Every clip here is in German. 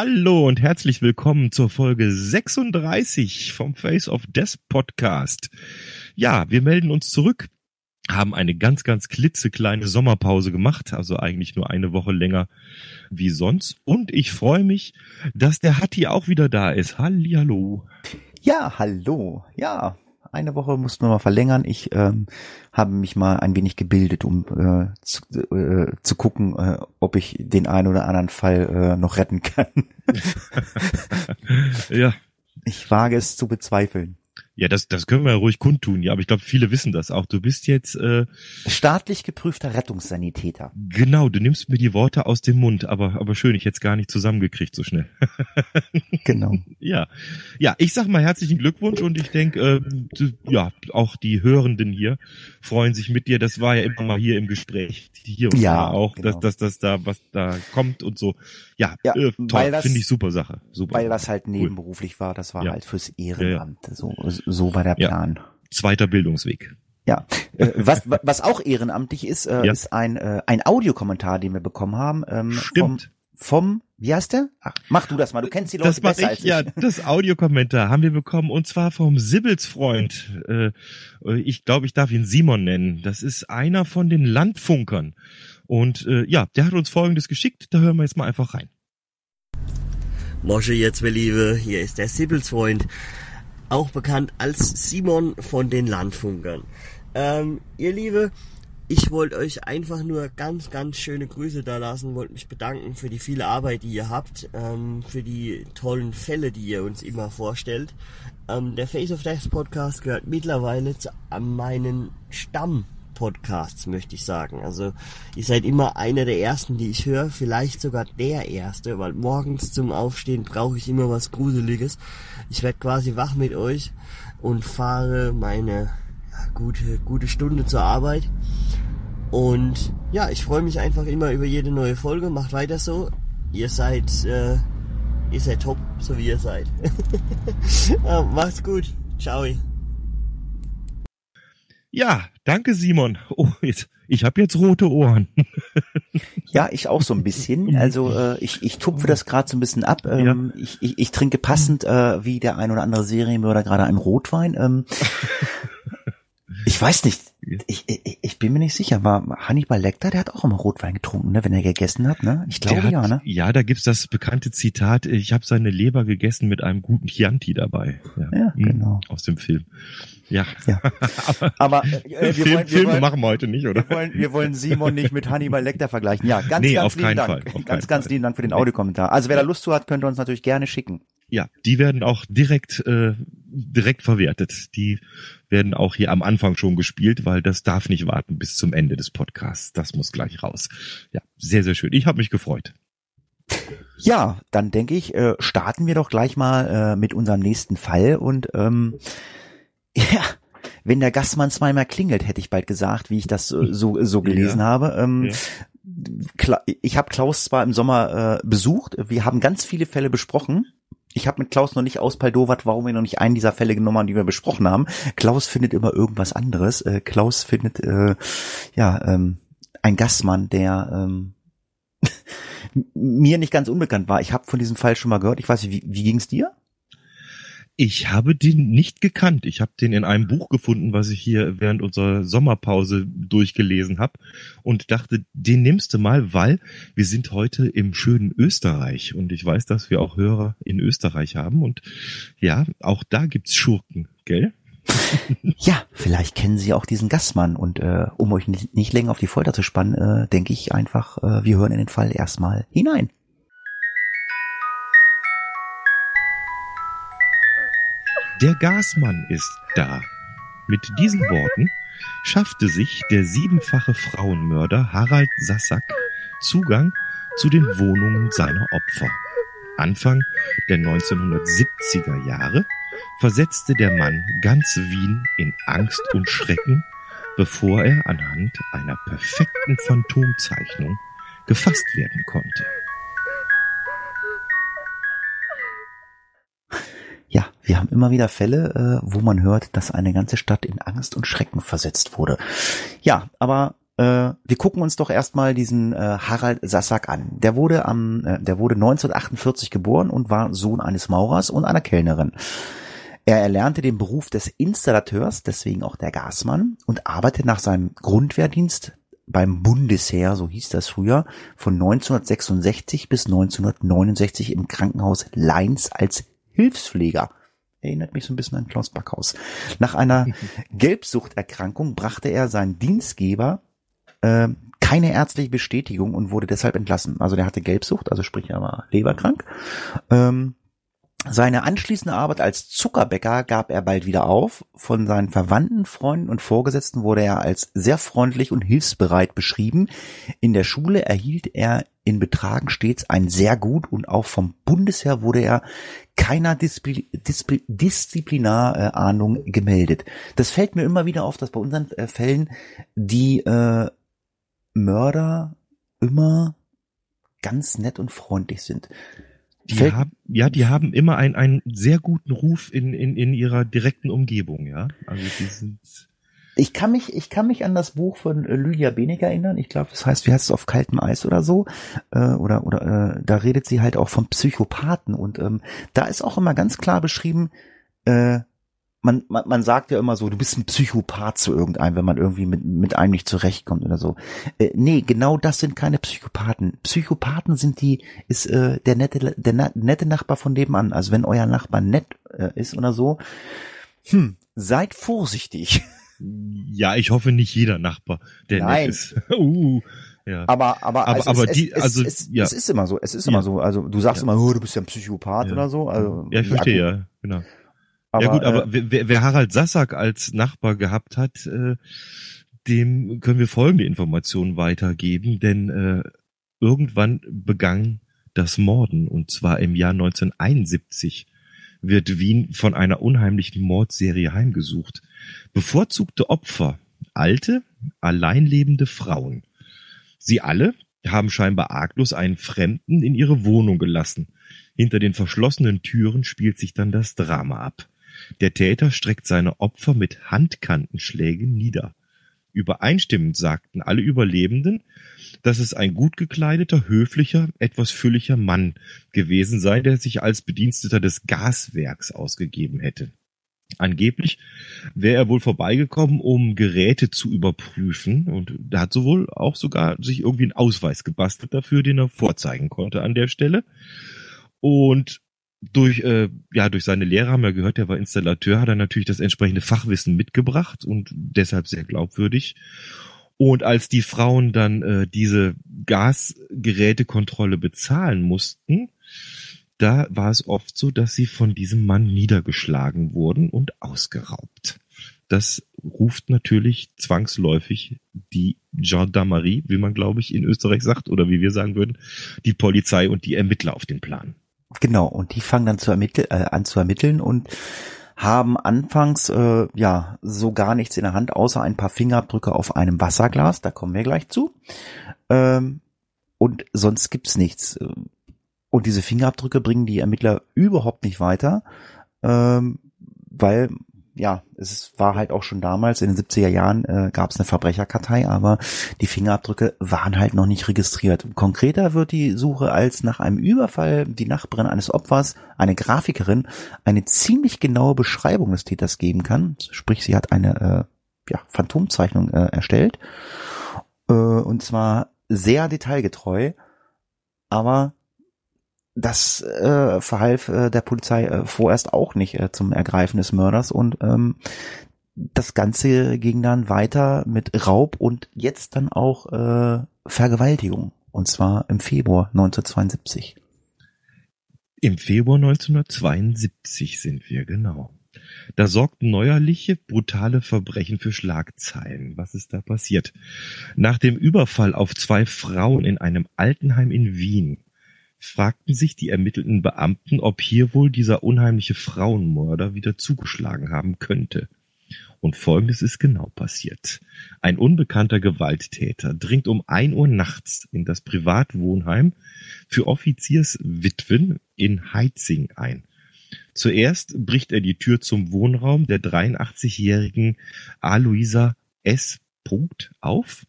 Hallo und herzlich willkommen zur Folge 36 vom Face of Death Podcast. Ja, wir melden uns zurück, haben eine ganz, ganz klitzekleine Sommerpause gemacht, also eigentlich nur eine Woche länger wie sonst. Und ich freue mich, dass der Hatti auch wieder da ist. Hallihallo. Ja, hallo. Ja, eine Woche mussten wir mal verlängern. Ich ähm, habe mich mal ein wenig gebildet, um äh, zu, äh, zu gucken, äh, ob ich den einen oder anderen Fall äh, noch retten kann. ja. Ich wage es zu bezweifeln. Ja, das, das können wir ja ruhig kundtun, ja, aber ich glaube, viele wissen das auch. Du bist jetzt äh, staatlich geprüfter Rettungssanitäter. Genau, du nimmst mir die Worte aus dem Mund, aber aber schön, ich jetzt gar nicht zusammengekriegt so schnell. genau. Ja, ja, ich sag mal herzlichen Glückwunsch und ich denke, äh, ja, auch die Hörenden hier freuen sich mit dir. Das war ja immer mal hier im Gespräch, hier und ja, da auch, genau. dass, dass dass da was da kommt und so. Ja, Ja, äh, toll, finde ich super Sache, super. Weil das halt nebenberuflich war, das war Ja. halt fürs Ehrenamt. So, so war der Ja. Plan. Zweiter Bildungsweg. Ja, äh, was, was auch ehrenamtlich ist, äh, Ja. ist ein, äh, ein Audiokommentar, den wir bekommen haben. Ähm, Stimmt. Vom, vom, wie heißt der? Ach, mach du das mal, du kennst die Leute Das besser ich, als ja. ich. Das Audiokommentar haben wir bekommen und zwar vom Sibbelsfreund. Äh, ich glaube, ich darf ihn Simon nennen. Das ist einer von den Landfunkern. Und ja, der hat uns Folgendes geschickt. Da hören wir jetzt mal einfach rein. Mosche jetzt, wir Liebe, hier ist der Sibbelsfreund, auch bekannt als Simon von den Landfunkern. Ähm, ihr Liebe, ich wollte euch einfach nur ganz, ganz schöne Grüße da lassen, wollte mich bedanken für die viele Arbeit, die ihr habt, ähm, für die tollen Fälle, die ihr uns immer vorstellt. Ähm, der Face of Death Podcast gehört mittlerweile zu meinen Stamm Podcasts, möchte ich sagen. Also ihr seid immer einer der ersten, die ich höre, vielleicht sogar der erste, weil morgens zum Aufstehen brauche ich immer was Gruseliges. Ich werde quasi wach mit euch und fahre meine ja, gute, gute Stunde zur Arbeit. Und ja, ich freue mich einfach immer über jede neue Folge. Macht weiter so. Ihr seid, äh, ihr seid top, so wie ihr seid. ja, macht's gut. Ciao. Ja, danke Simon. Oh, jetzt, ich habe jetzt rote Ohren. Ja, ich auch so ein bisschen. Also äh, ich, ich tupfe das gerade so ein bisschen ab. Ähm, ich, ich, ich trinke passend äh, wie der ein oder andere Serienmörder gerade einen Rotwein. Ähm, ich weiß nicht. Ich, ich, ich bin mir nicht sicher. War Hannibal Lecter, der hat auch immer Rotwein getrunken, ne, wenn er gegessen hat, ne? Ich glaube hat, ja, ne? Ja, da gibt's das bekannte Zitat, ich habe seine Leber gegessen mit einem guten Chianti dabei. Ja, Mhm, genau. Aus dem Film. Ja. Ja. Aber äh, Film, Filme machen wir heute nicht, oder? wir wollen, wir wollen Simon nicht mit Hannibal Lecter vergleichen. Ja, ganz, Nee, ganz auf lieben keinen Dank. Fall, auf ganz, ganz Fall. lieben Dank für den Audiokommentar. Also wer da Lust zu hat, könnt ihr uns natürlich gerne schicken. Ja, die werden auch direkt äh, direkt verwertet. Die werden auch hier am Anfang schon gespielt, weil das darf nicht warten bis zum Ende des Podcasts. Das muss gleich raus. Ja, sehr sehr schön. Ich habe mich gefreut. Ja, dann denke ich, äh, starten wir doch gleich mal äh, mit unserem nächsten Fall und ähm, ja, wenn der Gastmann zweimal klingelt, hätte ich bald gesagt, wie ich das so so gelesen Ja. habe. Ähm, Ja. Ich habe Klaus zwar im Sommer äh, besucht, wir haben ganz viele Fälle besprochen. Ich habe mit Klaus noch nicht auspaldowert, warum wir noch nicht einen dieser Fälle genommen haben, die wir besprochen haben. Klaus findet immer irgendwas anderes. Äh, Klaus findet äh, ja ähm, ein Gastmann, der ähm, mir nicht ganz unbekannt war. Ich habe von diesem Fall schon mal gehört. Ich weiß nicht, wie, wie ging's dir? Ich habe den nicht gekannt. Ich habe den in einem Buch gefunden, was ich hier während unserer Sommerpause durchgelesen habe und dachte, den nimmst du mal, weil wir sind heute im schönen Österreich und ich weiß, dass wir auch Hörer in Österreich haben und ja, auch da gibt's Schurken, gell? Ja, vielleicht kennen Sie auch diesen Gastmann und äh, um euch nicht, nicht länger auf die Folter zu spannen, äh, denke ich einfach, äh, wir hören in den Fall erstmal hinein. Der Gasmann ist da. Mit diesen Worten schaffte sich der siebenfache Frauenmörder Harald Sassack Zugang zu den Wohnungen seiner Opfer. Anfang der 1970er Jahre versetzte der Mann ganz Wien in Angst und Schrecken, bevor er anhand einer perfekten Phantomzeichnung gefasst werden konnte. Wir haben immer wieder Fälle, äh, wo man hört, dass eine ganze Stadt in Angst und Schrecken versetzt wurde. Ja, aber äh, wir gucken uns doch erstmal diesen äh, Harald Sassack an. Der wurde am, äh, der wurde 1948 geboren und war Sohn eines Maurers und einer Kellnerin. Er erlernte den Beruf des Installateurs, deswegen auch der Gasmann, und arbeitete nach seinem Grundwehrdienst beim Bundesheer, so hieß das früher, von 1966 bis 1969 im Krankenhaus Leins als Hilfspfleger. Erinnert mich so ein bisschen an Klaus Backhaus. Nach einer Gelbsuchterkrankung brachte er seinen Dienstgeber äh, keine ärztliche Bestätigung und wurde deshalb entlassen. Also der hatte Gelbsucht, also sprich er war leberkrank. Ähm, seine anschließende Arbeit als Zuckerbäcker gab er bald wieder auf. Von seinen Verwandten, Freunden und Vorgesetzten wurde er als sehr freundlich und hilfsbereit beschrieben. In der Schule erhielt er in Betragen stets ein sehr gut und auch vom Bundesheer wurde er keiner Displi Displi Disziplinarahndung äh, gemeldet. Das fällt mir immer wieder auf, dass bei unseren äh, Fällen die äh, Mörder immer ganz nett und freundlich sind. Die haben, ja, die haben immer einen, einen sehr guten Ruf in, in, in ihrer direkten Umgebung, ja. Also die sind. Ich kann mich, ich kann mich an das Buch von äh, Lydia Benig erinnern. Ich glaube, das heißt, wie heißt es auf kaltem Eis oder so? Äh, oder oder äh, da redet sie halt auch von Psychopathen und ähm, da ist auch immer ganz klar beschrieben, äh, man, man, man sagt ja immer so, du bist ein Psychopath zu irgendeinem, wenn man irgendwie mit, mit einem nicht zurechtkommt oder so. Äh, nee, genau das sind keine Psychopathen. Psychopathen sind die, ist äh, der nette, der na, nette Nachbar von nebenan. Also wenn euer Nachbar nett äh, ist oder so, hm, seid vorsichtig. Ja, ich hoffe nicht jeder Nachbar, der Nein. ist. uh, ja. Aber, aber, Aber- also aber es, die- es, also, es, ja. es ist immer so, es ist Ja. immer so. Also du sagst Ja. immer, oh, du bist ja ein Psychopath Ja. oder so. Also, ja, ich verstehe, ja, genau. Aber, ja gut, aber äh, wer, wer Harald Sassack als Nachbar gehabt hat, äh, dem können wir folgende Informationen weitergeben, denn äh, irgendwann begann das Morden und zwar im Jahr 1971 wird Wien von einer unheimlichen Mordserie heimgesucht. Bevorzugte Opfer, alte, alleinlebende Frauen. Sie alle haben scheinbar arglos einen Fremden in ihre Wohnung gelassen. Hinter den verschlossenen Türen spielt sich dann das Drama ab. Der Täter streckt seine Opfer mit Handkantenschlägen nieder. Übereinstimmend sagten alle Überlebenden, dass es ein gut gekleideter, höflicher, etwas fülliger Mann gewesen sei, der sich als Bediensteter des Gaswerks ausgegeben hätte. Angeblich wäre er wohl vorbeigekommen, um Geräte zu überprüfen und da hat sowohl auch sogar sich irgendwie einen Ausweis gebastelt dafür, den er vorzeigen konnte an der Stelle. Und durch, äh, ja, durch seine Lehre haben wir gehört, er war Installateur, hat er natürlich das entsprechende Fachwissen mitgebracht und deshalb sehr glaubwürdig. Und als die Frauen dann äh, diese Gasgerätekontrolle bezahlen mussten, da war es oft so, dass sie von diesem Mann niedergeschlagen wurden und ausgeraubt. Das ruft natürlich zwangsläufig die Gendarmerie, wie man glaube ich in Österreich sagt, oder wie wir sagen würden, die Polizei und die Ermittler auf den Plan. Genau, und die fangen dann zu ermitteln, äh, an zu ermitteln und haben anfangs äh, ja so gar nichts in der Hand, außer ein paar Fingerabdrücke auf einem Wasserglas, da kommen wir gleich zu. Ähm, und sonst gibt's nichts. Und diese Fingerabdrücke bringen die Ermittler überhaupt nicht weiter, ähm, weil ja, es war halt auch schon damals, in den 70er Jahren äh, gab es eine Verbrecherkartei, aber die Fingerabdrücke waren halt noch nicht registriert. Konkreter wird die Suche, als nach einem Überfall die Nachbarin eines Opfers, eine Grafikerin, eine ziemlich genaue Beschreibung des Täters geben kann. Sprich, sie hat eine äh, ja, Phantomzeichnung äh, erstellt. Äh, und zwar sehr detailgetreu, aber das äh, verhalf äh, der Polizei äh, vorerst auch nicht äh, zum Ergreifen des Mörders und ähm, das Ganze ging dann weiter mit Raub und jetzt dann auch äh, Vergewaltigung und zwar im Februar 1972. Im Februar 1972 sind wir, genau. Da sorgten neuerliche, brutale Verbrechen für Schlagzeilen. Was ist da passiert? Nach dem Überfall auf zwei Frauen in einem Altenheim in Wien fragten sich die ermittelnden Beamten, ob hier wohl dieser unheimliche Frauenmörder wieder zugeschlagen haben könnte. Und folgendes ist genau passiert. Ein unbekannter Gewalttäter dringt um ein Uhr nachts in das Privatwohnheim für Offizierswitwen in Heitzing ein. Zuerst bricht er die Tür zum Wohnraum der 83-jährigen Aloisa S. auf.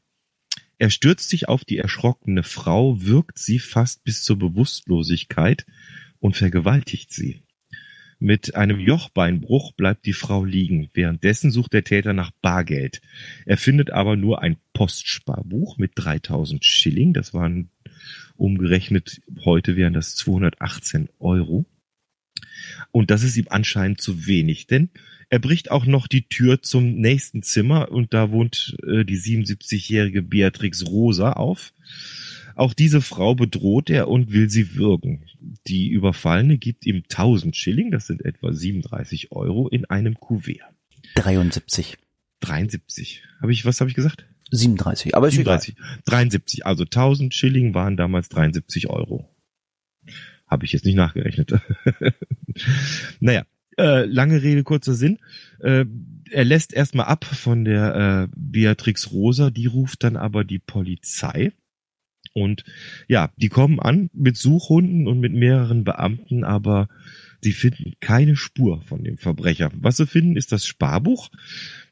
Er stürzt sich auf die erschrockene Frau, wirkt sie fast bis zur Bewusstlosigkeit und vergewaltigt sie. Mit einem Jochbeinbruch bleibt die Frau liegen. Währenddessen sucht der Täter nach Bargeld. Er findet aber nur ein Postsparbuch mit 3000 Schilling. Das waren umgerechnet, heute wären das 218 Euro. Und das ist ihm anscheinend zu wenig, denn er bricht auch noch die Tür zum nächsten Zimmer und da wohnt äh, die 77-jährige Beatrix Rosa auf. Auch diese Frau bedroht er und will sie würgen. Die Überfallene gibt ihm 1000 Schilling, das sind etwa 37 Euro, in einem Kuvert. 73. 73. Habe ich, was habe ich gesagt? 37, aber ist 37. Egal. 73, also 1000 Schilling waren damals 73 Euro. Habe ich jetzt nicht nachgerechnet. naja, äh, lange Rede, kurzer Sinn. Äh, er lässt erstmal ab von der äh, Beatrix Rosa, die ruft dann aber die Polizei. Und ja, die kommen an mit Suchhunden und mit mehreren Beamten, aber sie finden keine Spur von dem Verbrecher. Was sie finden, ist das Sparbuch.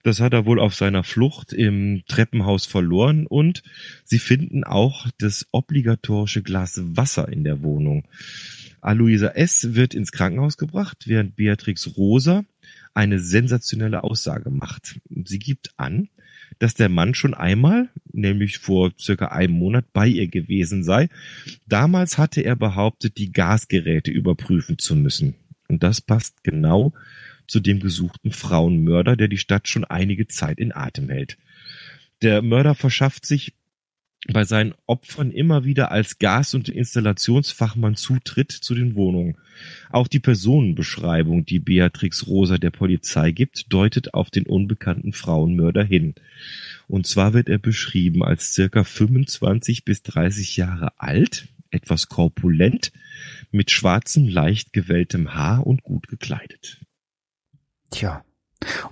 Das hat er wohl auf seiner Flucht im Treppenhaus verloren und sie finden auch das obligatorische Glas Wasser in der Wohnung. Aloisa S. wird ins Krankenhaus gebracht, während Beatrix Rosa eine sensationelle Aussage macht. Sie gibt an, dass der Mann schon einmal, nämlich vor circa einem Monat, bei ihr gewesen sei. Damals hatte er behauptet, die Gasgeräte überprüfen zu müssen. Und das passt genau zu dem gesuchten Frauenmörder, der die Stadt schon einige Zeit in Atem hält. Der Mörder verschafft sich bei seinen Opfern immer wieder als Gas- und Installationsfachmann Zutritt zu den Wohnungen. Auch die Personenbeschreibung, die Beatrix Rosa der Polizei gibt, deutet auf den unbekannten Frauenmörder hin. Und zwar wird er beschrieben als circa 25 bis 30 Jahre alt, etwas korpulent, mit schwarzem, leicht gewelltem Haar und gut gekleidet. Tja,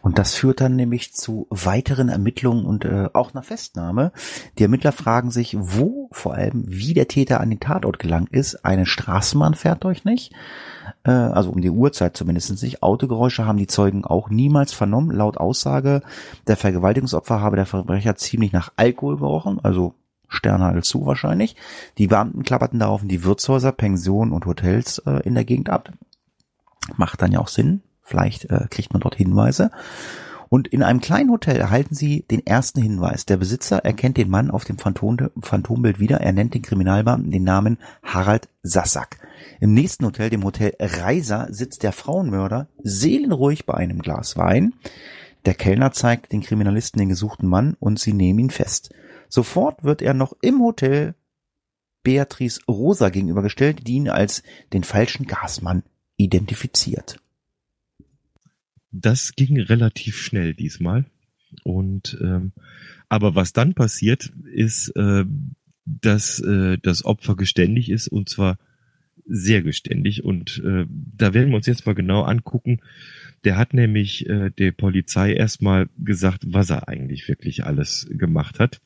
und das führt dann nämlich zu weiteren Ermittlungen und äh, auch einer Festnahme. Die Ermittler fragen sich, wo vor allem, wie der Täter an den Tatort gelangt ist. Eine Straßenbahn fährt euch nicht, äh, also um die Uhrzeit zumindest nicht. Autogeräusche haben die Zeugen auch niemals vernommen. Laut Aussage der Vergewaltigungsopfer habe der Verbrecher ziemlich nach Alkohol gerochen, also Sterne zu wahrscheinlich. Die Beamten klapperten darauf die Wirtshäuser, Pensionen und Hotels äh, in der Gegend ab. Macht dann ja auch Sinn, Vielleicht äh, kriegt man dort Hinweise. Und in einem kleinen Hotel erhalten sie den ersten Hinweis. Der Besitzer erkennt den Mann auf dem Phantom, Phantombild wieder. Er nennt den Kriminalbeamten den Namen Harald Sassack. Im nächsten Hotel, dem Hotel Reiser, sitzt der Frauenmörder seelenruhig bei einem Glas Wein. Der Kellner zeigt den Kriminalisten den gesuchten Mann und sie nehmen ihn fest. Sofort wird er noch im Hotel Beatrice Rosa gegenübergestellt, die ihn als den falschen Gasmann identifiziert das ging relativ schnell diesmal. Und ähm, aber was dann passiert, ist, äh, dass äh, das Opfer geständig ist und zwar sehr geständig. Und äh, da werden wir uns jetzt mal genau angucken. Der hat nämlich äh, der Polizei erstmal gesagt, was er eigentlich wirklich alles gemacht hat.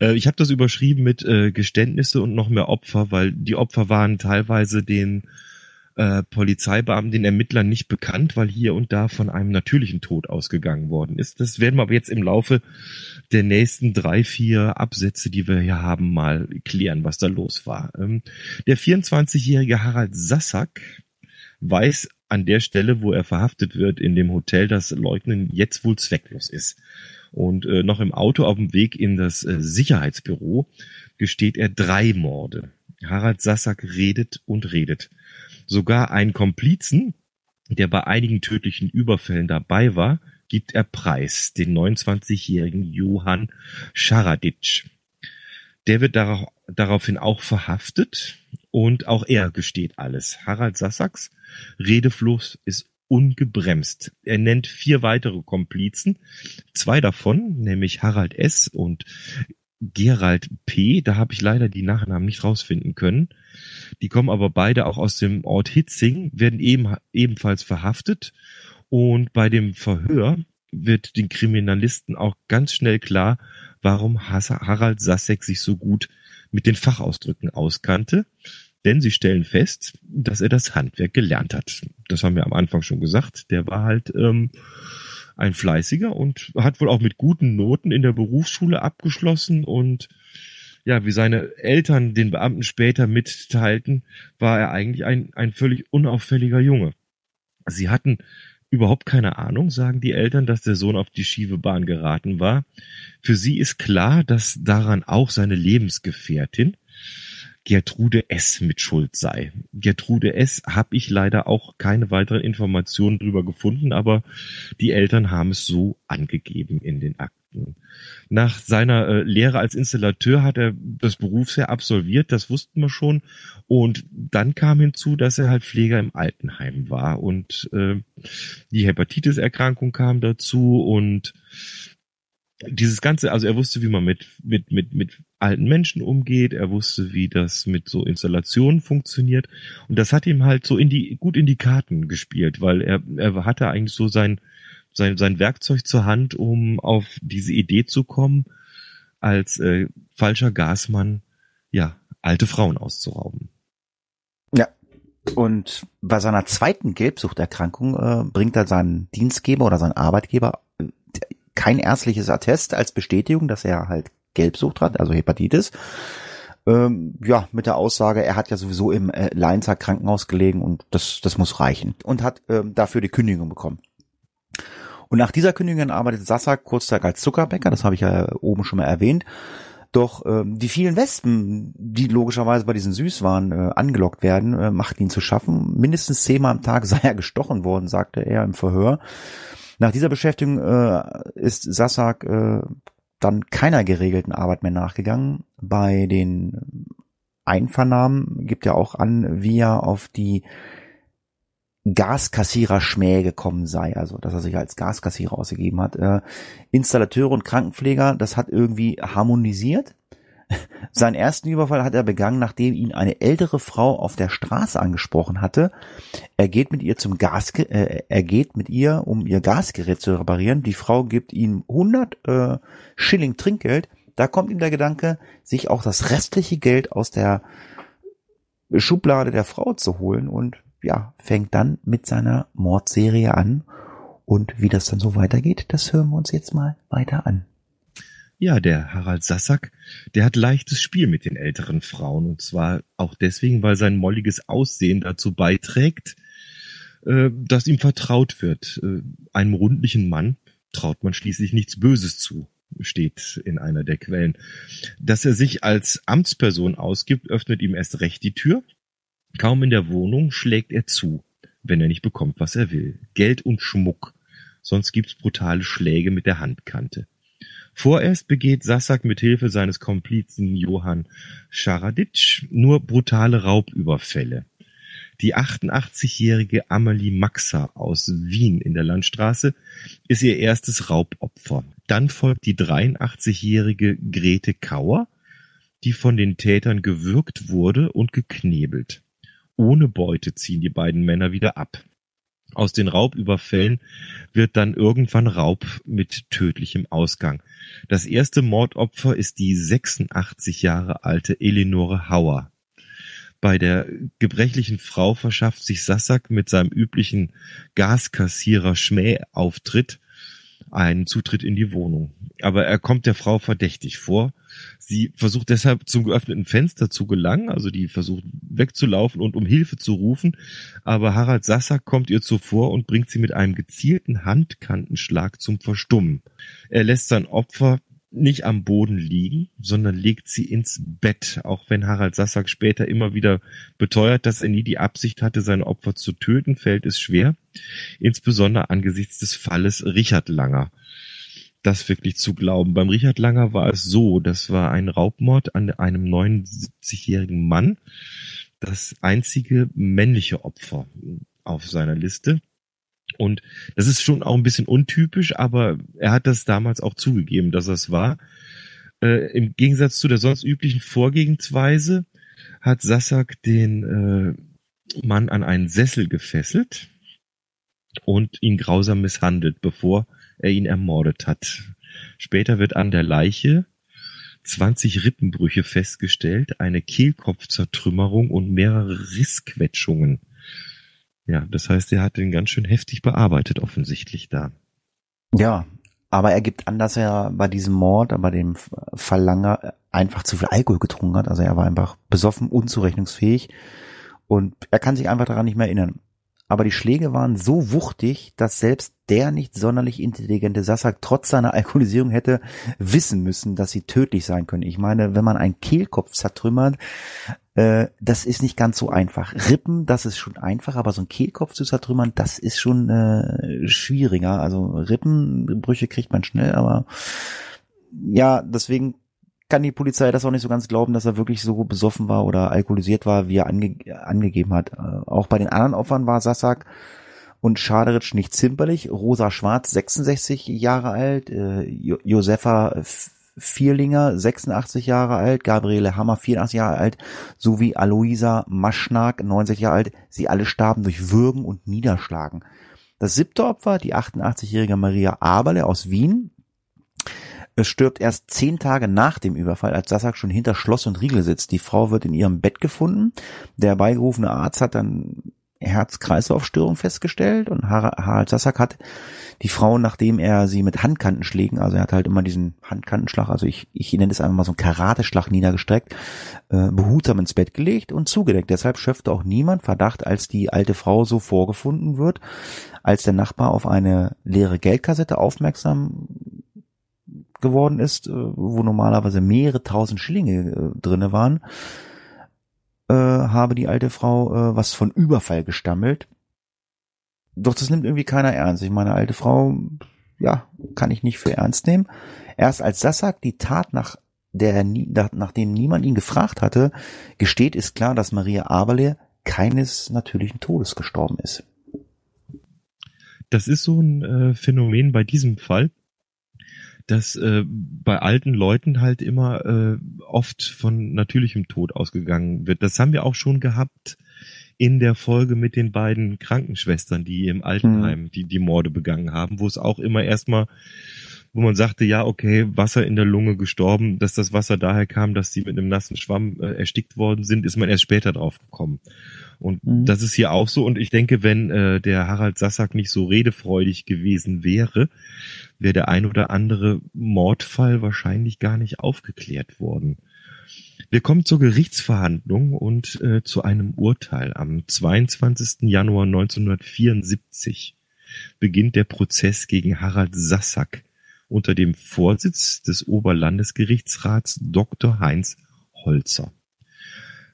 Äh, ich habe das überschrieben mit äh, Geständnisse und noch mehr Opfer, weil die Opfer waren teilweise den äh, Polizeibeamten, den Ermittlern nicht bekannt, weil hier und da von einem natürlichen Tod ausgegangen worden ist. Das werden wir aber jetzt im Laufe der nächsten drei, vier Absätze, die wir hier haben, mal klären, was da los war. Ähm, der 24-jährige Harald Sassack weiß an der Stelle, wo er verhaftet wird, in dem Hotel, dass Leugnen jetzt wohl zwecklos ist. Und äh, noch im Auto auf dem Weg in das äh, Sicherheitsbüro gesteht er drei Morde. Harald Sassack redet und redet. Sogar einen Komplizen, der bei einigen tödlichen Überfällen dabei war, gibt er preis, den 29-jährigen Johann Scharaditsch. Der wird darauf, daraufhin auch verhaftet und auch er gesteht alles. Harald Sassacks Redefluss ist ungebremst. Er nennt vier weitere Komplizen. Zwei davon, nämlich Harald S. und Gerald P. Da habe ich leider die Nachnamen nicht rausfinden können. Die kommen aber beide auch aus dem Ort Hitzing, werden eben, ebenfalls verhaftet. Und bei dem Verhör wird den Kriminalisten auch ganz schnell klar, warum Harald Sassek sich so gut mit den Fachausdrücken auskannte. Denn sie stellen fest, dass er das Handwerk gelernt hat. Das haben wir am Anfang schon gesagt. Der war halt ähm, ein Fleißiger und hat wohl auch mit guten Noten in der Berufsschule abgeschlossen und ja, wie seine Eltern den Beamten später mitteilten, war er eigentlich ein, ein völlig unauffälliger Junge. Sie hatten überhaupt keine Ahnung, sagen die Eltern, dass der Sohn auf die schiefe Bahn geraten war. Für sie ist klar, dass daran auch seine Lebensgefährtin Gertrude S. mit Schuld sei. Gertrude S. habe ich leider auch keine weiteren Informationen drüber gefunden, aber die Eltern haben es so angegeben in den Akten. Nach seiner äh, Lehre als Installateur hat er das Berufsjahr absolviert, das wussten wir schon. Und dann kam hinzu, dass er halt Pfleger im Altenheim war und äh, die Hepatitis-Erkrankung kam dazu und dieses ganze, also er wusste, wie man mit, mit, mit, mit alten Menschen umgeht, er wusste, wie das mit so Installationen funktioniert. Und das hat ihm halt so in die, gut in die Karten gespielt, weil er, er hatte eigentlich so sein, sein, sein Werkzeug zur Hand, um auf diese Idee zu kommen, als äh, falscher Gasmann, ja, alte Frauen auszurauben. Ja. Und bei seiner zweiten Gelbsuchterkrankung äh, bringt er seinen Dienstgeber oder seinen Arbeitgeber kein ärztliches Attest als Bestätigung, dass er halt Gelbsucht hat, also Hepatitis. Ähm, ja, mit der Aussage, er hat ja sowieso im äh, Leinzer Krankenhaus gelegen und das, das muss reichen. Und hat ähm, dafür die Kündigung bekommen. Und nach dieser Kündigung arbeitet Sassak kurzzeitig als Zuckerbäcker, das habe ich ja oben schon mal erwähnt. Doch ähm, die vielen Wespen, die logischerweise bei diesen Süßwaren äh, angelockt werden, äh, machten ihn zu schaffen. Mindestens zehnmal am Tag sei er gestochen worden, sagte er im Verhör. Nach dieser Beschäftigung äh, ist Sassak äh, dann keiner geregelten Arbeit mehr nachgegangen. Bei den Einvernahmen gibt er auch an, wie er auf die Gaskassierer Schmäh gekommen sei, also dass er sich als Gaskassierer ausgegeben hat. Äh, Installateure und Krankenpfleger, das hat irgendwie harmonisiert. Seinen ersten Überfall hat er begangen, nachdem ihn eine ältere Frau auf der Straße angesprochen hatte. Er geht mit ihr zum Gas, äh, er geht mit ihr, um ihr Gasgerät zu reparieren. Die Frau gibt ihm 100 äh, Schilling Trinkgeld. Da kommt ihm der Gedanke, sich auch das restliche Geld aus der Schublade der Frau zu holen und ja, fängt dann mit seiner Mordserie an. Und wie das dann so weitergeht, das hören wir uns jetzt mal weiter an. Ja, der Harald Sassack, der hat leichtes Spiel mit den älteren Frauen und zwar auch deswegen, weil sein molliges Aussehen dazu beiträgt, äh, dass ihm vertraut wird. Äh, einem rundlichen Mann traut man schließlich nichts Böses zu, steht in einer der Quellen. Dass er sich als Amtsperson ausgibt, öffnet ihm erst recht die Tür. Kaum in der Wohnung schlägt er zu, wenn er nicht bekommt, was er will. Geld und Schmuck. Sonst gibt's brutale Schläge mit der Handkante. Vorerst begeht Sassak mit Hilfe seines Komplizen Johann Scharaditsch nur brutale Raubüberfälle. Die 88-jährige Amelie Maxa aus Wien in der Landstraße ist ihr erstes Raubopfer. Dann folgt die 83-jährige Grete Kauer, die von den Tätern gewürgt wurde und geknebelt. Ohne Beute ziehen die beiden Männer wieder ab. Aus den Raubüberfällen wird dann irgendwann Raub mit tödlichem Ausgang. Das erste Mordopfer ist die 86 Jahre alte Eleonore Hauer. Bei der gebrechlichen Frau verschafft sich Sassak mit seinem üblichen Gaskassierer Schmähauftritt einen Zutritt in die Wohnung. Aber er kommt der Frau verdächtig vor. Sie versucht deshalb zum geöffneten Fenster zu gelangen, also die versucht wegzulaufen und um Hilfe zu rufen. Aber Harald Sassack kommt ihr zuvor und bringt sie mit einem gezielten Handkantenschlag zum Verstummen. Er lässt sein Opfer nicht am Boden liegen, sondern legt sie ins Bett, auch wenn Harald Sassack später immer wieder beteuert, dass er nie die Absicht hatte, sein Opfer zu töten, fällt es schwer, insbesondere angesichts des Falles Richard Langer. Das wirklich zu glauben. Beim Richard Langer war es so, das war ein Raubmord an einem 79-jährigen Mann, das einzige männliche Opfer auf seiner Liste. Und das ist schon auch ein bisschen untypisch, aber er hat das damals auch zugegeben, dass das war. Äh, Im Gegensatz zu der sonst üblichen Vorgehensweise hat Sassak den äh, Mann an einen Sessel gefesselt und ihn grausam misshandelt, bevor er ihn ermordet hat. Später wird an der Leiche 20 Rippenbrüche festgestellt, eine Kehlkopfzertrümmerung und mehrere Rissquetschungen. Ja, das heißt, er hat den ganz schön heftig bearbeitet, offensichtlich da. Ja, aber er gibt an, dass er bei diesem Mord, bei dem Verlanger einfach zu viel Alkohol getrunken hat. Also er war einfach besoffen, unzurechnungsfähig und er kann sich einfach daran nicht mehr erinnern aber die Schläge waren so wuchtig, dass selbst der nicht sonderlich intelligente Sassak trotz seiner Alkoholisierung hätte wissen müssen, dass sie tödlich sein können. Ich meine, wenn man einen Kehlkopf zertrümmert, äh, das ist nicht ganz so einfach. Rippen, das ist schon einfach, aber so ein Kehlkopf zu zertrümmern, das ist schon äh, schwieriger. Also Rippenbrüche kriegt man schnell, aber ja, deswegen kann die Polizei das auch nicht so ganz glauben, dass er wirklich so besoffen war oder alkoholisiert war, wie er ange angegeben hat. Äh, auch bei den anderen Opfern war Sassak und Schaderitsch nicht zimperlich. Rosa Schwarz, 66 Jahre alt, äh, jo Josefa Vierlinger, 86 Jahre alt, Gabriele Hammer, 84 Jahre alt, sowie Aloisa Maschnak, 90 Jahre alt. Sie alle starben durch Würgen und Niederschlagen. Das siebte Opfer, die 88-jährige Maria Aberle aus Wien, stirbt erst zehn Tage nach dem Überfall, als Sassak schon hinter Schloss und Riegel sitzt. Die Frau wird in ihrem Bett gefunden. Der beigerufene Arzt hat dann Herz-Kreislauf-Störung festgestellt und Harald Sassak hat die Frau, nachdem er sie mit Handkantenschlägen, also er hat halt immer diesen Handkantenschlag, also ich, ich nenne es einfach mal so einen Karateschlag niedergestreckt, äh, behutsam ins Bett gelegt und zugedeckt. Deshalb schöpfte auch niemand Verdacht, als die alte Frau so vorgefunden wird, als der Nachbar auf eine leere Geldkassette aufmerksam geworden ist, äh, wo normalerweise mehrere tausend Schillinge äh, drinne waren, äh, habe die alte Frau äh, was von Überfall gestammelt. Doch das nimmt irgendwie keiner ernst. Ich meine, alte Frau, ja, kann ich nicht für ernst nehmen. Erst als Sassak die Tat nach der, nachdem niemand ihn gefragt hatte, gesteht, ist klar, dass Maria Aberle keines natürlichen Todes gestorben ist. Das ist so ein äh, Phänomen bei diesem Fall dass äh, bei alten Leuten halt immer äh, oft von natürlichem Tod ausgegangen wird. Das haben wir auch schon gehabt in der Folge mit den beiden Krankenschwestern, die im Altenheim mhm. die, die Morde begangen haben, wo es auch immer erstmal wo man sagte, ja, okay, Wasser in der Lunge gestorben, dass das Wasser daher kam, dass sie mit einem nassen Schwamm äh, erstickt worden sind, ist man erst später drauf gekommen. Und mhm. das ist hier auch so. Und ich denke, wenn äh, der Harald Sassack nicht so redefreudig gewesen wäre, wäre der ein oder andere Mordfall wahrscheinlich gar nicht aufgeklärt worden. Wir kommen zur Gerichtsverhandlung und äh, zu einem Urteil. Am 22. Januar 1974 beginnt der Prozess gegen Harald Sassack unter dem Vorsitz des Oberlandesgerichtsrats Dr. Heinz Holzer.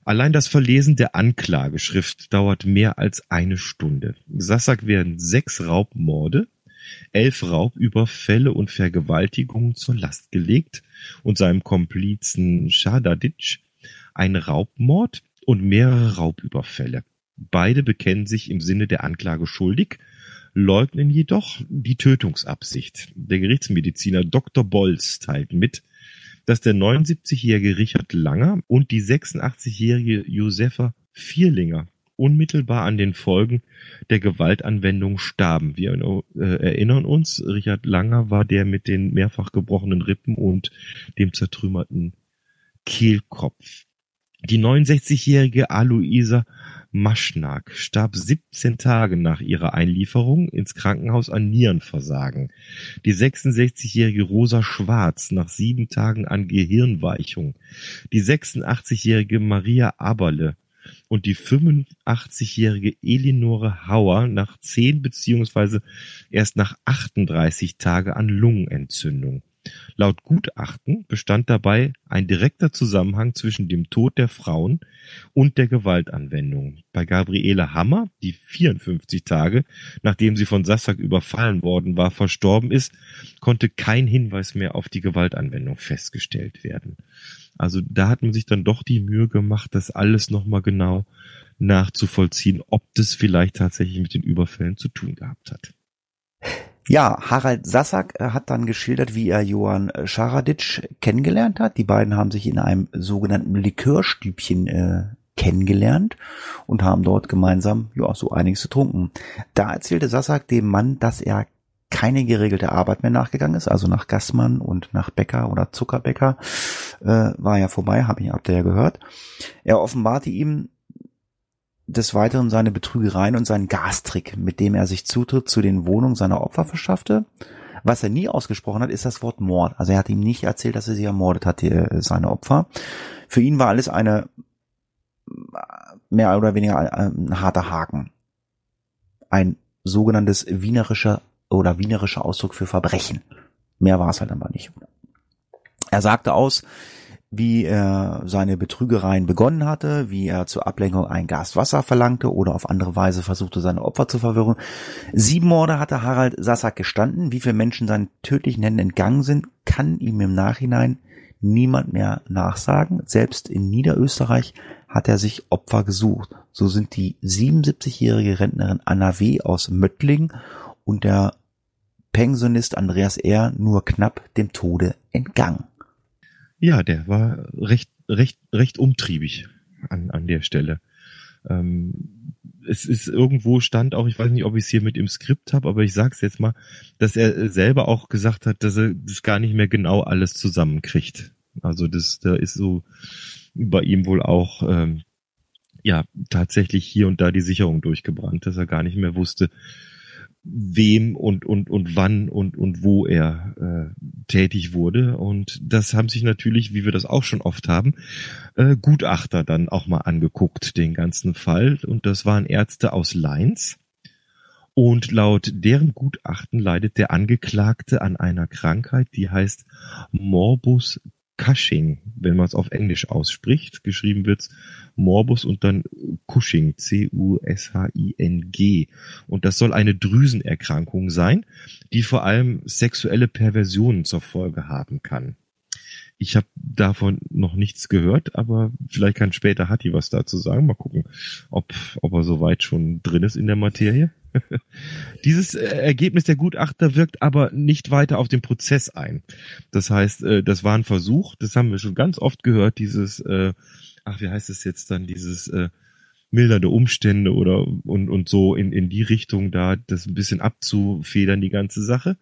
Allein das Verlesen der Anklageschrift dauert mehr als eine Stunde. Sassak werden sechs Raubmorde, elf Raubüberfälle und Vergewaltigungen zur Last gelegt und seinem Komplizen Schadadic ein Raubmord und mehrere Raubüberfälle. Beide bekennen sich im Sinne der Anklage schuldig, leugnen jedoch die Tötungsabsicht. Der Gerichtsmediziner Dr. Bolz teilt mit, dass der 79-jährige Richard Langer und die 86-jährige Josefa Vierlinger unmittelbar an den Folgen der Gewaltanwendung starben. Wir äh, erinnern uns, Richard Langer war der mit den mehrfach gebrochenen Rippen und dem zertrümmerten Kehlkopf. Die 69-jährige Aloisa Maschnak starb 17 Tage nach ihrer Einlieferung ins Krankenhaus an Nierenversagen. Die 66-jährige Rosa Schwarz nach sieben Tagen an Gehirnweichung. Die 86-jährige Maria Aberle und die 85-jährige Elinore Hauer nach 10 beziehungsweise erst nach 38 Tage an Lungenentzündung. Laut Gutachten bestand dabei ein direkter Zusammenhang zwischen dem Tod der Frauen und der Gewaltanwendung. Bei Gabriele Hammer, die 54 Tage, nachdem sie von Sassak überfallen worden war, verstorben ist, konnte kein Hinweis mehr auf die Gewaltanwendung festgestellt werden. Also da hat man sich dann doch die Mühe gemacht, das alles nochmal genau nachzuvollziehen, ob das vielleicht tatsächlich mit den Überfällen zu tun gehabt hat. Ja, Harald Sassak äh, hat dann geschildert, wie er Johann Scharaditsch kennengelernt hat. Die beiden haben sich in einem sogenannten Likörstübchen äh, kennengelernt und haben dort gemeinsam ja so einiges getrunken. Da erzählte Sassak dem Mann, dass er keine geregelte Arbeit mehr nachgegangen ist, also nach Gassmann und nach Bäcker oder Zuckerbäcker äh, war ja vorbei, habe ich ihr ja gehört. Er offenbarte ihm des Weiteren seine Betrügereien und seinen Gastrick, mit dem er sich Zutritt zu den Wohnungen seiner Opfer verschaffte. Was er nie ausgesprochen hat, ist das Wort Mord. Also er hat ihm nicht erzählt, dass er sie ermordet hat, die, äh, seine Opfer. Für ihn war alles eine mehr oder weniger ein harter Haken. Ein sogenanntes wienerischer oder wienerischer Ausdruck für Verbrechen. Mehr war es halt aber nicht. Er sagte aus, wie er seine Betrügereien begonnen hatte, wie er zur Ablenkung ein Glas Wasser verlangte oder auf andere Weise versuchte, seine Opfer zu verwirren. Sieben Morde hatte Harald Sassak gestanden. Wie viele Menschen seinen tödlichen Händen entgangen sind, kann ihm im Nachhinein niemand mehr nachsagen. Selbst in Niederösterreich hat er sich Opfer gesucht. So sind die 77-jährige Rentnerin Anna W. aus Möttling und der Pensionist Andreas R. nur knapp dem Tode entgangen. Ja, der war recht, recht, recht umtriebig an, an der Stelle. Ähm, es ist irgendwo stand auch, ich weiß nicht, ob ich es hier mit im Skript habe, aber ich sag's jetzt mal, dass er selber auch gesagt hat, dass er das gar nicht mehr genau alles zusammenkriegt. Also das, da ist so bei ihm wohl auch ähm, ja tatsächlich hier und da die Sicherung durchgebrannt, dass er gar nicht mehr wusste, wem und und und wann und und wo er äh, tätig wurde. Und das haben sich natürlich, wie wir das auch schon oft haben, äh, Gutachter dann auch mal angeguckt den ganzen Fall. Und das waren Ärzte aus Leins und laut deren Gutachten leidet der Angeklagte an einer Krankheit, die heißt Morbus Cushing, wenn man es auf Englisch ausspricht. Geschrieben wird's Morbus und dann Cushing, C-U-S-H-I-N-G. Und das soll eine Drüsenerkrankung sein, die vor allem sexuelle Perversionen zur Folge haben kann. Ich habe davon noch nichts gehört, aber vielleicht kann später Hatti was dazu sagen. Mal gucken, ob, ob er soweit schon drin ist in der Materie. Dieses äh, Ergebnis der Gutachter wirkt aber nicht weiter auf den Prozess ein. Das heißt, äh, das war ein Versuch, das haben wir schon ganz oft gehört, dieses, äh, ach, wie heißt es jetzt dann, dieses mildernde Umstände oder und, und so in, in die Richtung da das ein bisschen abzufedern, die ganze Sache.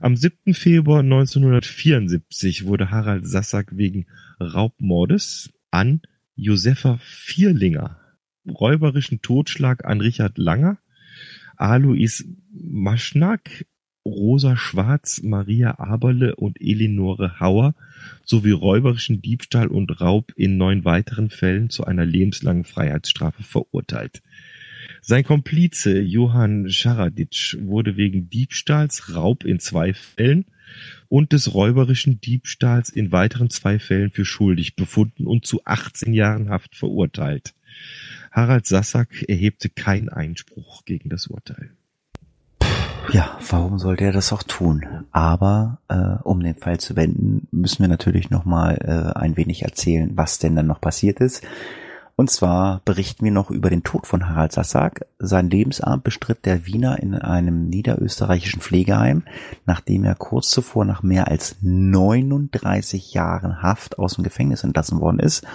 Am 7. Februar 1974 wurde Harald Sassack wegen Raubmordes an Josefa Vierlinger, räuberischen Totschlag an Richard Langer, Alois Maschnack, Rosa Schwarz, Maria Aberle und Elinore Hauer sowie räuberischen Diebstahl und Raub in neun weiteren Fällen zu einer lebenslangen Freiheitsstrafe verurteilt. Sein Komplize Johann Scharaditsch wurde wegen Diebstahls, Raub in zwei Fällen und des räuberischen Diebstahls in weiteren zwei Fällen für schuldig befunden und zu 18 Jahren Haft verurteilt. Harald Sassack erhebte keinen Einspruch gegen das Urteil. Ja, warum sollte er das auch tun? Aber äh, um den Fall zu wenden, müssen wir natürlich nochmal äh, ein wenig erzählen, was denn dann noch passiert ist. Und zwar berichten wir noch über den Tod von Harald Sassak. Sein Lebensabend bestritt der Wiener in einem niederösterreichischen Pflegeheim, nachdem er kurz zuvor nach mehr als 39 Jahren Haft aus dem Gefängnis entlassen worden ist.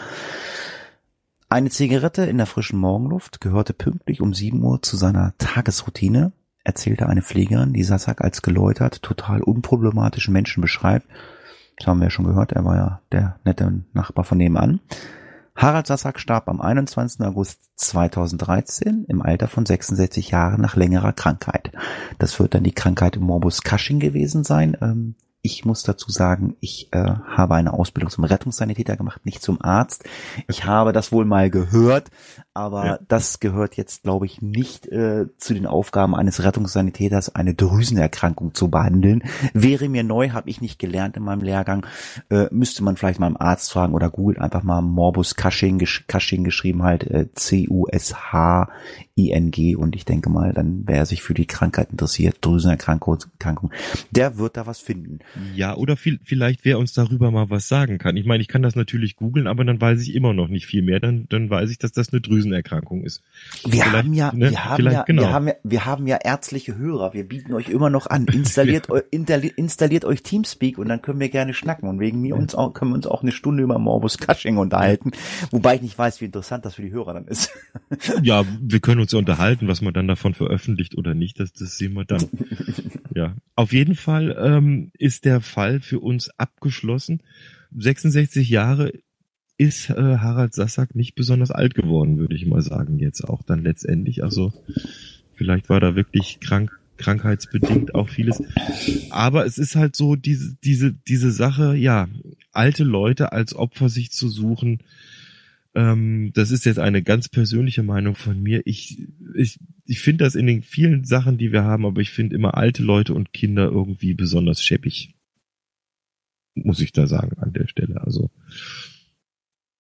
Eine Zigarette in der frischen Morgenluft gehörte pünktlich um 7 Uhr zu seiner Tagesroutine erzählte eine Pflegerin, die Sassak als geläutert, total unproblematischen Menschen beschreibt. Das haben wir ja schon gehört, er war ja der nette Nachbar von nebenan. Harald Sassak starb am 21. August 2013 im Alter von 66 Jahren nach längerer Krankheit. Das wird dann die Krankheit Morbus Cushing gewesen sein. Ich muss dazu sagen, ich äh, habe eine Ausbildung zum Rettungssanitäter gemacht, nicht zum Arzt. Ich habe das wohl mal gehört, aber ja. das gehört jetzt, glaube ich, nicht äh, zu den Aufgaben eines Rettungssanitäters, eine Drüsenerkrankung zu behandeln. Wäre mir neu, habe ich nicht gelernt in meinem Lehrgang. Äh, müsste man vielleicht mal im Arzt fragen oder googelt einfach mal Morbus Cushing, Cushing geschrieben halt äh, C-U-S-H-I-N-G und ich denke mal, dann wer sich für die Krankheit interessiert, Drüsenerkrankung, der wird da was finden. Ja, oder viel, vielleicht wer uns darüber mal was sagen kann. Ich meine, ich kann das natürlich googeln, aber dann weiß ich immer noch nicht viel mehr. Dann, dann weiß ich, dass das eine Drüsenerkrankung ist. Wir vielleicht, haben ja, ne, wir haben ja, genau. wir haben ja, wir haben ja ärztliche Hörer. Wir bieten euch immer noch an. Installiert, eu, installiert euch Teamspeak und dann können wir gerne schnacken. Und wegen mir uns auch, können wir uns auch eine Stunde über Morbus Cushing unterhalten. Wobei ich nicht weiß, wie interessant das für die Hörer dann ist. Ja, wir können uns ja unterhalten, was man dann davon veröffentlicht oder nicht. Das, das sehen wir dann. Ja, auf jeden Fall ähm, ist der Fall für uns abgeschlossen. 66 Jahre ist äh, Harald Sassack nicht besonders alt geworden, würde ich mal sagen, jetzt auch dann letztendlich. Also vielleicht war da wirklich krank, krankheitsbedingt auch vieles. Aber es ist halt so diese, diese, diese Sache, ja, alte Leute als Opfer sich zu suchen, ähm, das ist jetzt eine ganz persönliche Meinung von mir. Ich, ich, ich finde das in den vielen Sachen, die wir haben, aber ich finde immer alte Leute und Kinder irgendwie besonders scheppig. Muss ich da sagen an der Stelle. Also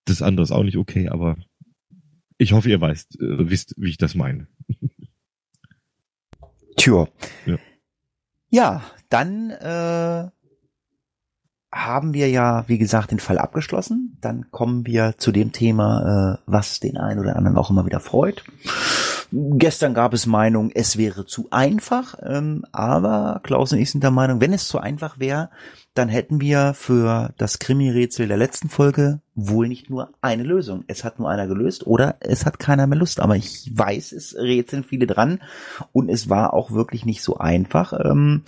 das andere ist auch nicht okay, aber ich hoffe, ihr weißt, äh, wisst, wie ich das meine. Tja. Ja. ja, dann äh, haben wir ja, wie gesagt, den Fall abgeschlossen. Dann kommen wir zu dem Thema, äh, was den einen oder anderen auch immer wieder freut. Gestern gab es Meinung, es wäre zu einfach, ähm, aber Klaus und ich sind der Meinung, wenn es zu einfach wäre, dann hätten wir für das Krimi-Rätsel der letzten Folge wohl nicht nur eine Lösung. Es hat nur einer gelöst oder es hat keiner mehr Lust. Aber ich weiß, es rätseln viele dran und es war auch wirklich nicht so einfach. Ähm,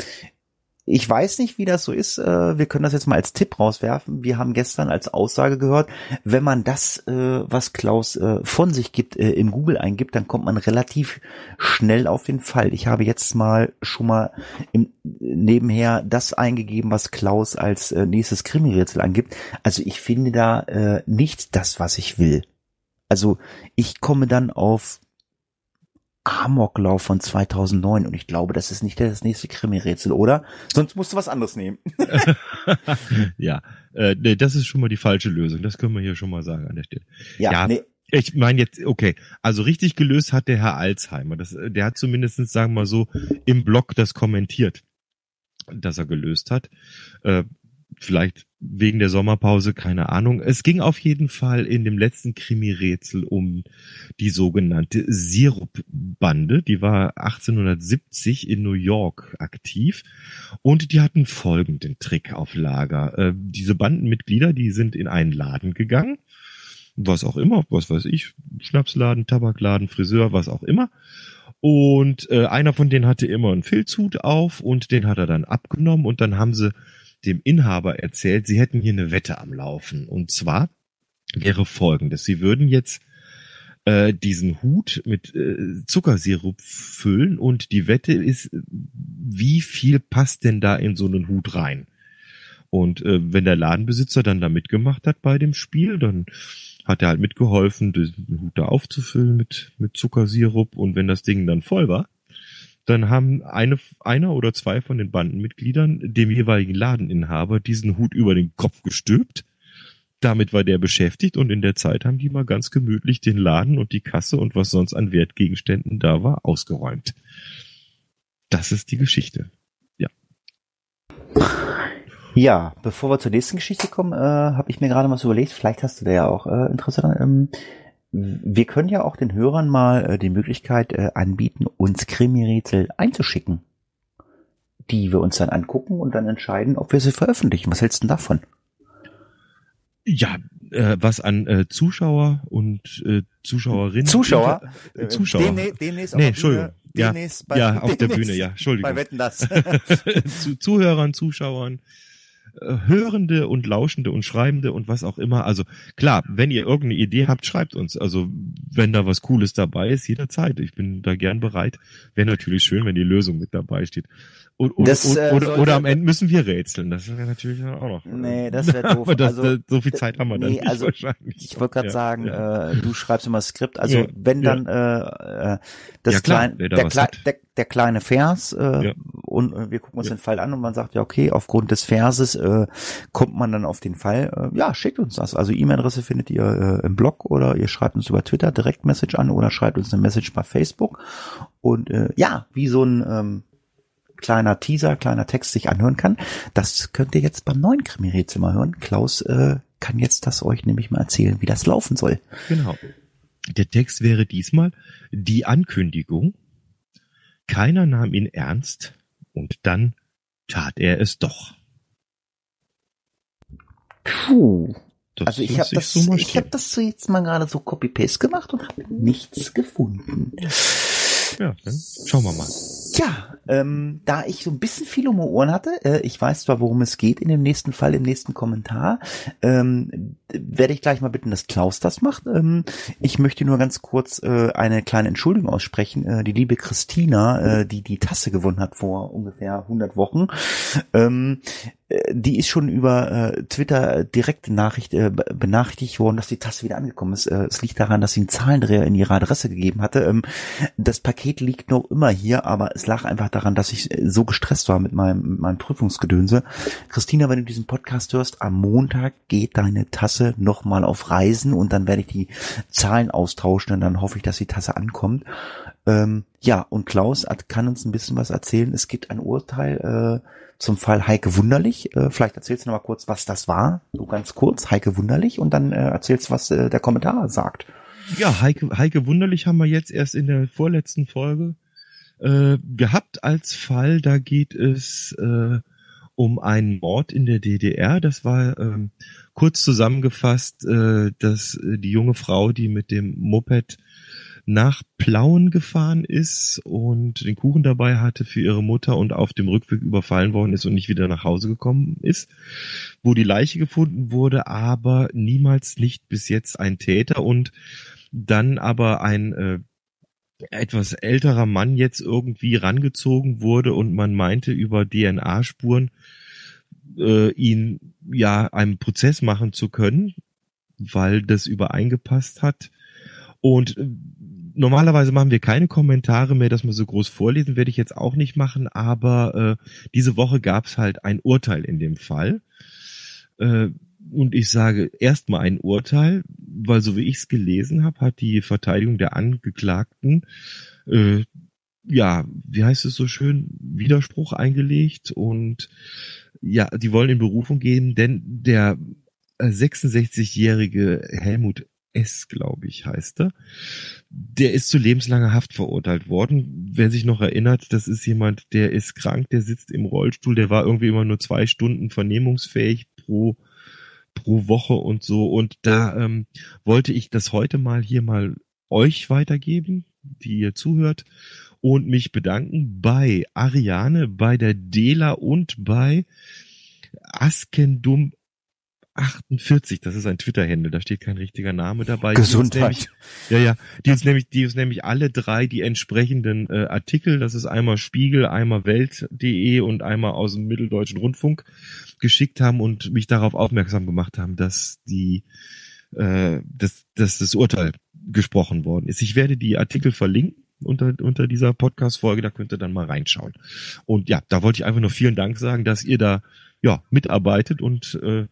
ich weiß nicht, wie das so ist. Äh, wir können das jetzt mal als Tipp rauswerfen. Wir haben gestern als Aussage gehört, wenn man das, äh, was Klaus äh, von sich gibt, in Google eingibt, dann kommt man relativ schnell auf den Fall. Ich habe jetzt mal schon mal im, nebenher das eingegeben, was Klaus als nächstes Krimi-Rätsel angibt. Also ich finde da nicht das, was ich will. Also ich komme dann auf Amoklauf von 2009 und ich glaube, das ist nicht das nächste Krimi-Rätsel, oder? Sonst musst du was anderes nehmen. ja, äh, nee, das ist schon mal die falsche Lösung. Das können wir hier schon mal sagen an der Stelle. Ja, ja nee. Ich meine jetzt, okay, also richtig gelöst hat der Herr Alzheimer. Das, der hat zumindestens sagen wir mal so, im Blog das kommentiert, dass er gelöst hat. Äh, vielleicht wegen der Sommerpause, keine Ahnung. Es ging auf jeden Fall in dem letzten Krimi-Rätsel um die sogenannte Sirup-Bande. Die war 1870 in New York aktiv und die hatten folgenden Trick auf Lager. Äh, diese Bandenmitglieder, die sind in einen Laden gegangen, was auch immer, was weiß ich, Schnapsladen, Tabakladen, Friseur, was auch immer. Und äh, einer von denen hatte immer einen Filzhut auf und den hat er dann abgenommen und dann haben sie dem Inhaber erzählt, sie hätten hier eine Wette am Laufen. Und zwar wäre folgendes. Sie würden jetzt äh, diesen Hut mit äh, Zuckersirup füllen und die Wette ist, wie viel passt denn da in so einen Hut rein? Und äh, wenn der Ladenbesitzer dann da mitgemacht hat bei dem Spiel, dann hat er halt mitgeholfen, den Hut da aufzufüllen mit, mit Zuckersirup. Und wenn das Ding dann voll war, dann haben eine, einer oder zwei von den Bandenmitgliedern dem jeweiligen Ladeninhaber diesen Hut über den Kopf gestülpt. Damit war der beschäftigt und in der Zeit haben die mal ganz gemütlich den Laden und die Kasse und was sonst an Wertgegenständen da war, ausgeräumt. Das ist die Geschichte. Ja. Ja, bevor wir zur nächsten Geschichte kommen, äh, habe ich mir gerade mal so überlegt, vielleicht hast du da ja auch äh, Interesse dran. Ähm, wir können ja auch den Hörern mal äh, die Möglichkeit äh, anbieten, uns Krimi-Rätsel einzuschicken, die wir uns dann angucken und dann entscheiden, ob wir sie veröffentlichen. Was hältst du denn davon? Ja, äh, was an äh, Zuschauer und äh, Zuschauerinnen. Zuschauer? Äh, Zuschauer. Demnächst, demnächst nee, Entschuldigung. Bühne, ja, bei, ja, auf der Bühne, ja, Entschuldigung. Bei Wetten das. Zu, Zuhörern, Zuschauern, äh, Hörende und Lauschende und Schreibende und was auch immer. Also klar, wenn ihr irgendeine Idee habt, schreibt uns. Also wenn da was Cooles dabei ist, jederzeit. Ich bin da gern bereit. Wäre natürlich schön, wenn die Lösung mit dabei steht. Und, und, das, äh, oder, oder, am Ende müssen wir rätseln. Das wäre natürlich auch noch. Nee, das wäre doof. Das, also, so viel Zeit haben wir dann nee, nicht also, wahrscheinlich. Ich wollte gerade ja, sagen, ja. Äh, du schreibst immer Skript. Also ja, wenn dann äh, äh, das klein, der, Kle der, der, kleine Vers äh, und äh, wir gucken uns den Fall an und man sagt ja okay, aufgrund des Verses äh, kommt man dann auf den Fall. Äh, ja, schickt uns das. Also E-Mail-Adresse findet ihr äh, im Blog oder ihr schreibt uns über Twitter direkt Message an oder schreibt uns eine Message bei Facebook. Und äh, ja, wie so ein ähm, kleiner Teaser, kleiner Text sich anhören kann. Das könnt ihr jetzt beim neuen Krimi-Rätsel hören. Klaus äh, kann jetzt das euch nämlich mal erzählen, wie das laufen soll. Genau. Der Text wäre diesmal die Ankündigung. Keiner nahm ihn ernst und dann tat er es doch. Puh. Das also ich habe das, so ich habe das so jetzt mal gerade so Copy-Paste gemacht und habe nichts gefunden. Ja, dann schauen wir mal. Ja, ähm, da ich so ein bisschen viel um die Ohren hatte, äh, ich weiß zwar, worum es geht in dem nächsten Fall, im nächsten Kommentar, ähm, werde ich gleich mal bitten, dass Klaus das macht. Ähm, ich möchte nur ganz kurz äh, eine kleine Entschuldigung aussprechen. Äh, die liebe Christina, äh, die die Tasse gewonnen hat vor ungefähr 100 Wochen, ähm, äh, die ist schon über äh, Twitter direkt Nachricht, äh, be- benachrichtigt worden, dass die Tasse wieder angekommen ist. Äh, es liegt daran, dass sie einen Zahlendreher in ihre Adresse gegeben hatte. Ähm, das Paket liegt noch immer hier, aber es lag einfach daran, dass ich äh, so gestresst war mit meinem, mit meinem Prüfungsgedönse. Christina, wenn du diesen Podcast hörst, am Montag geht deine Tasse nochmal auf Reisen und dann werde ich die Zahlen austauschen und dann hoffe ich, dass die Tasse ankommt. Ähm, ja, und Klaus hat, kann uns ein bisschen was erzählen. Es gibt ein Urteil äh, zum Fall Heike Wunderlich. Äh, vielleicht erzählst du noch mal kurz, was das war. So ganz kurz, Heike Wunderlich. Und dann äh, erzählst, was äh, der Kommentar sagt. Ja, Heike, Heike Wunderlich haben wir jetzt erst in der vorletzten Folge äh, gehabt als Fall. Da geht es äh, um einen Mord in der DDR. Das war ähm, kurz zusammengefasst, äh, dass äh, die junge Frau, die mit dem Moped nach Plauen gefahren ist und den Kuchen dabei hatte für ihre Mutter und auf dem Rückweg überfallen worden ist und nicht wieder nach Hause gekommen ist, wo die Leiche gefunden wurde, aber niemals nicht bis jetzt ein Täter und dann aber ein äh, etwas älterer Mann jetzt irgendwie rangezogen wurde und man meinte über DNA-Spuren äh, ihn ja einem Prozess machen zu können, weil das übereingepasst hat. Und äh, normalerweise machen wir keine Kommentare mehr, dass wir so groß vorlesen, werde ich jetzt auch nicht machen, aber äh, diese Woche gab es halt ein Urteil in dem Fall. Äh, und ich sage erstmal ein Urteil, weil so wie ich es gelesen habe, hat die Verteidigung der Angeklagten äh, ja, wie heißt es so schön, Widerspruch eingelegt und ja, die wollen in Berufung gehen, denn der äh, 66-jährige Helmut S., glaube ich, heißt er, der ist zu lebenslanger Haft verurteilt worden. Wer sich noch erinnert, das ist jemand, der ist krank, der sitzt im Rollstuhl, der war irgendwie immer nur zwei Stunden vernehmungsfähig pro pro Woche und so. Und da ähm, wollte ich das heute mal hier mal euch weitergeben, die ihr zuhört, und mich bedanken bei Ariane, bei der Dela und bei Askendum 48, das ist ein Twitter-Händel, da steht kein richtiger Name dabei. Gesundheit. Nämlich, ja, ja, die uns nämlich, die uns nämlich alle drei die entsprechenden äh, Artikel, das ist einmal Spiegel, einmal Welt.de und einmal aus dem Mitteldeutschen Rundfunk geschickt haben und mich darauf aufmerksam gemacht haben, dass die, äh, dass, dass das Urteil gesprochen worden ist. Ich werde die Artikel verlinken unter, unter dieser Podcast-Folge, da könnt ihr dann mal reinschauen. Und ja, da wollte ich einfach nur vielen Dank sagen, dass ihr da ja mitarbeitet und äh,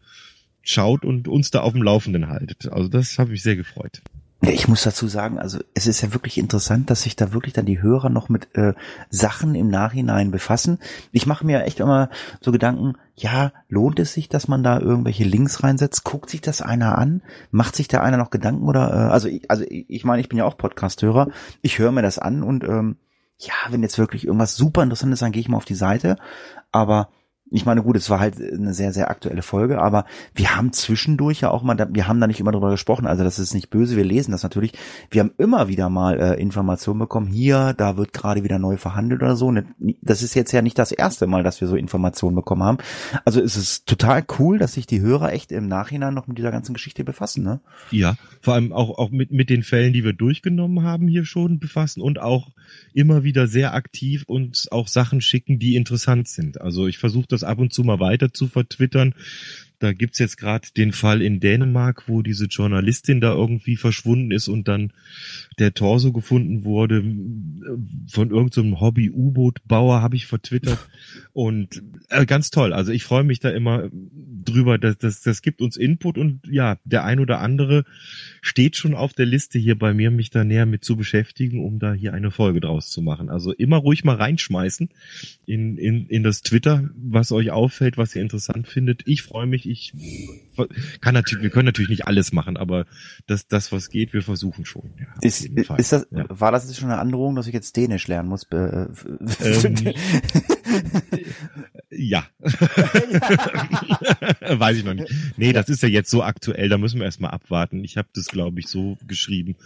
schaut und uns da auf dem Laufenden haltet. Also das habe mich sehr gefreut. Ja, Ich muss dazu sagen, also es ist ja wirklich interessant, dass sich da wirklich dann die Hörer noch mit äh, Sachen im Nachhinein befassen. Ich mache mir echt immer so Gedanken, ja, lohnt es sich, dass man da irgendwelche Links reinsetzt? Guckt sich das einer an? Macht sich da einer noch Gedanken oder äh, also ich, also ich ich meine, ich bin ja auch Podcast-Hörer. Ich höre mir das an und ähm, ja, wenn jetzt wirklich irgendwas super interessant ist, dann gehe ich mal auf die Seite. Aber ich meine, gut, es war halt eine sehr, sehr aktuelle Folge, aber wir haben zwischendurch ja auch mal, wir haben da nicht immer drüber gesprochen, also das ist nicht böse, wir lesen das natürlich. Wir haben immer wieder mal äh, Informationen bekommen, hier, da wird gerade wieder neu verhandelt oder so. Das ist jetzt ja nicht das erste Mal, dass wir so Informationen bekommen haben. Also es ist total cool, dass sich die Hörer echt im Nachhinein noch mit dieser ganzen Geschichte befassen, ne? Ja, vor allem auch, auch mit, mit den Fällen, die wir durchgenommen haben, hier schon befassen und auch immer wieder sehr aktiv uns auch Sachen schicken, die interessant sind. Also ich versuche das ab und zu mal weiter zu vertwittern, Da gibt's jetzt gerade den Fall in Dänemark, wo diese Journalistin da irgendwie verschwunden ist und dann der Torso gefunden wurde von irgendeinem so Hobby-U-Boot-Bauer, habe ich vertwittert. Und äh, ganz toll. Also ich freue mich da immer drüber. Das, das, das gibt uns Input und ja, der ein oder andere steht schon auf der Liste hier bei mir, mich da näher mit zu beschäftigen, um da hier eine Folge draus zu machen. Also immer ruhig mal reinschmeißen in, in, in das Twitter, was euch auffällt, was ihr interessant findet. Ich freue mich, ich kann natürlich, wir können natürlich nicht alles machen, aber das, das was geht, wir versuchen schon. Ja, ist, ist das, ja. war das jetzt schon eine Androhung, dass ich jetzt Dänisch lernen muss? Ähm, ja. Weiß ich noch nicht. Nee, das ist ja jetzt so aktuell, da müssen wir erstmal abwarten. Ich habe das, glaube ich, so geschrieben.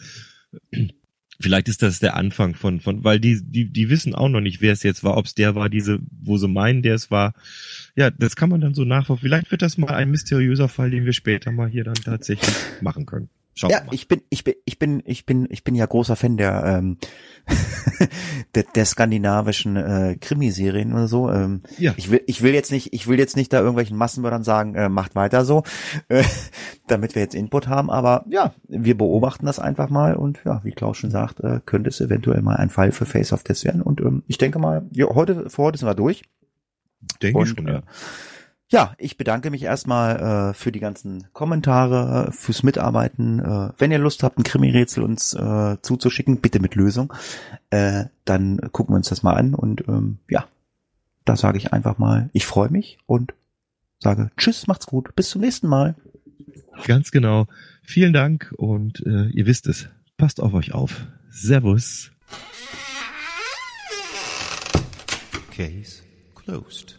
Vielleicht ist das der Anfang von, von, weil die, die, die wissen auch noch nicht, wer es jetzt war, ob es der war, diese, wo sie meinen, der es war. Ja, das kann man dann so nachverfolgen. Vielleicht wird das mal ein mysteriöser Fall, den wir später mal hier dann tatsächlich machen können. Schauen ja, ich bin, ich bin, ich bin, ich bin, ich bin ja großer Fan der ähm, der, der skandinavischen äh, Krimiserien oder so. Ähm, ja. Ich will, ich will jetzt nicht, ich will jetzt nicht da irgendwelchen Massenmördern sagen, äh, macht weiter so, äh, damit wir jetzt Input haben. Aber ja, wir beobachten das einfach mal und ja, wie Klaus schon sagt, äh, könnte es eventuell mal ein Fall für Face of Death werden. Und ähm, ich denke mal, ja, heute, für heute sind wir durch. Denke und, ich schon, ja. Äh, ja, ich bedanke mich erstmal äh, für die ganzen Kommentare, äh, fürs Mitarbeiten. Äh, wenn ihr Lust habt, ein Krimi-Rätsel uns äh, zuzuschicken, bitte mit Lösung, äh, dann gucken wir uns das mal an. Und ähm, ja, da sage ich einfach mal, ich freue mich und sage Tschüss, macht's gut, bis zum nächsten Mal. Ganz genau. Vielen Dank und äh, ihr wisst es. Passt auf euch auf. Servus. Case closed.